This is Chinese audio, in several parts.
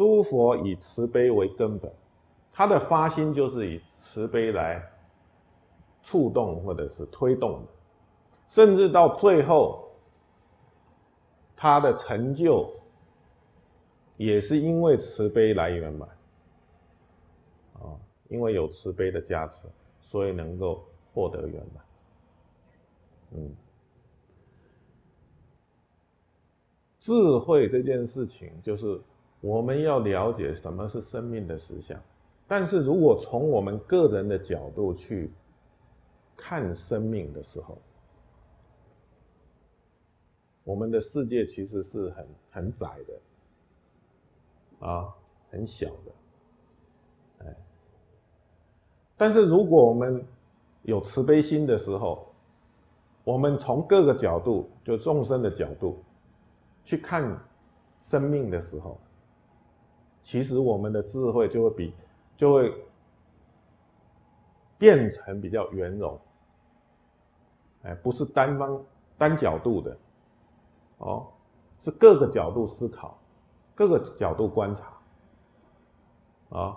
诸佛以慈悲为根本，他的发心就是以慈悲来触动或者是推动的，甚至到最后，他的成就也是因为慈悲来圆满。啊，因为有慈悲的加持，所以能够获得圆满。嗯。智慧这件事情，就是我们要了解什么是生命的实相。但是如果从我们个人的角度去看生命的时候，我们的世界其实是很很窄的，啊，很小的，哎。但是如果我们有慈悲心的时候，我们从各个角度，就众生的角度。去看生命的时候，其实我们的智慧就会比就会变成比较圆融，哎，不是单方单角度的，哦，是各个角度思考，各个角度观察，啊，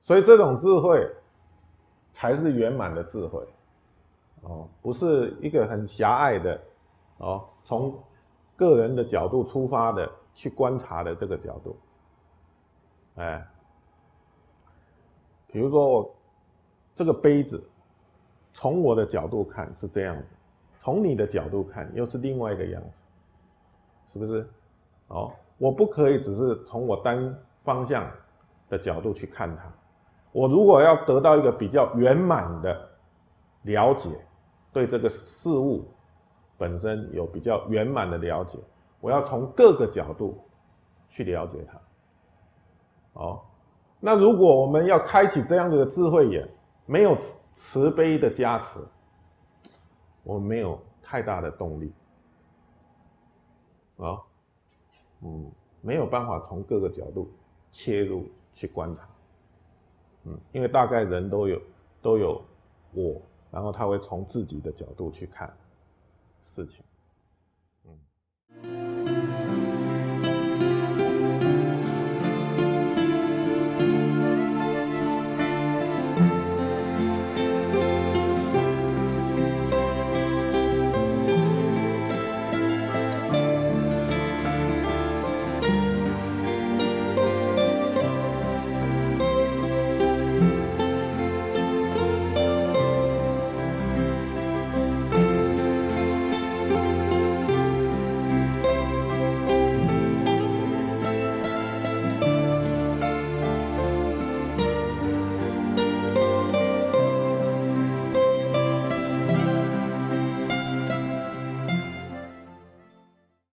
所以这种智慧才是圆满的智慧，哦，不是一个很狭隘的。哦，从个人的角度出发的去观察的这个角度，哎，比如说我这个杯子，从我的角度看是这样子，从你的角度看又是另外一个样子，是不是？哦，我不可以只是从我单方向的角度去看它，我如果要得到一个比较圆满的了解，对这个事物。本身有比较圆满的了解，我要从各个角度去了解它。哦，那如果我们要开启这样的智慧眼，没有慈悲的加持，我们没有太大的动力。啊，嗯，没有办法从各个角度切入去观察。嗯，因为大概人都有都有我，然后他会从自己的角度去看。事情。嗯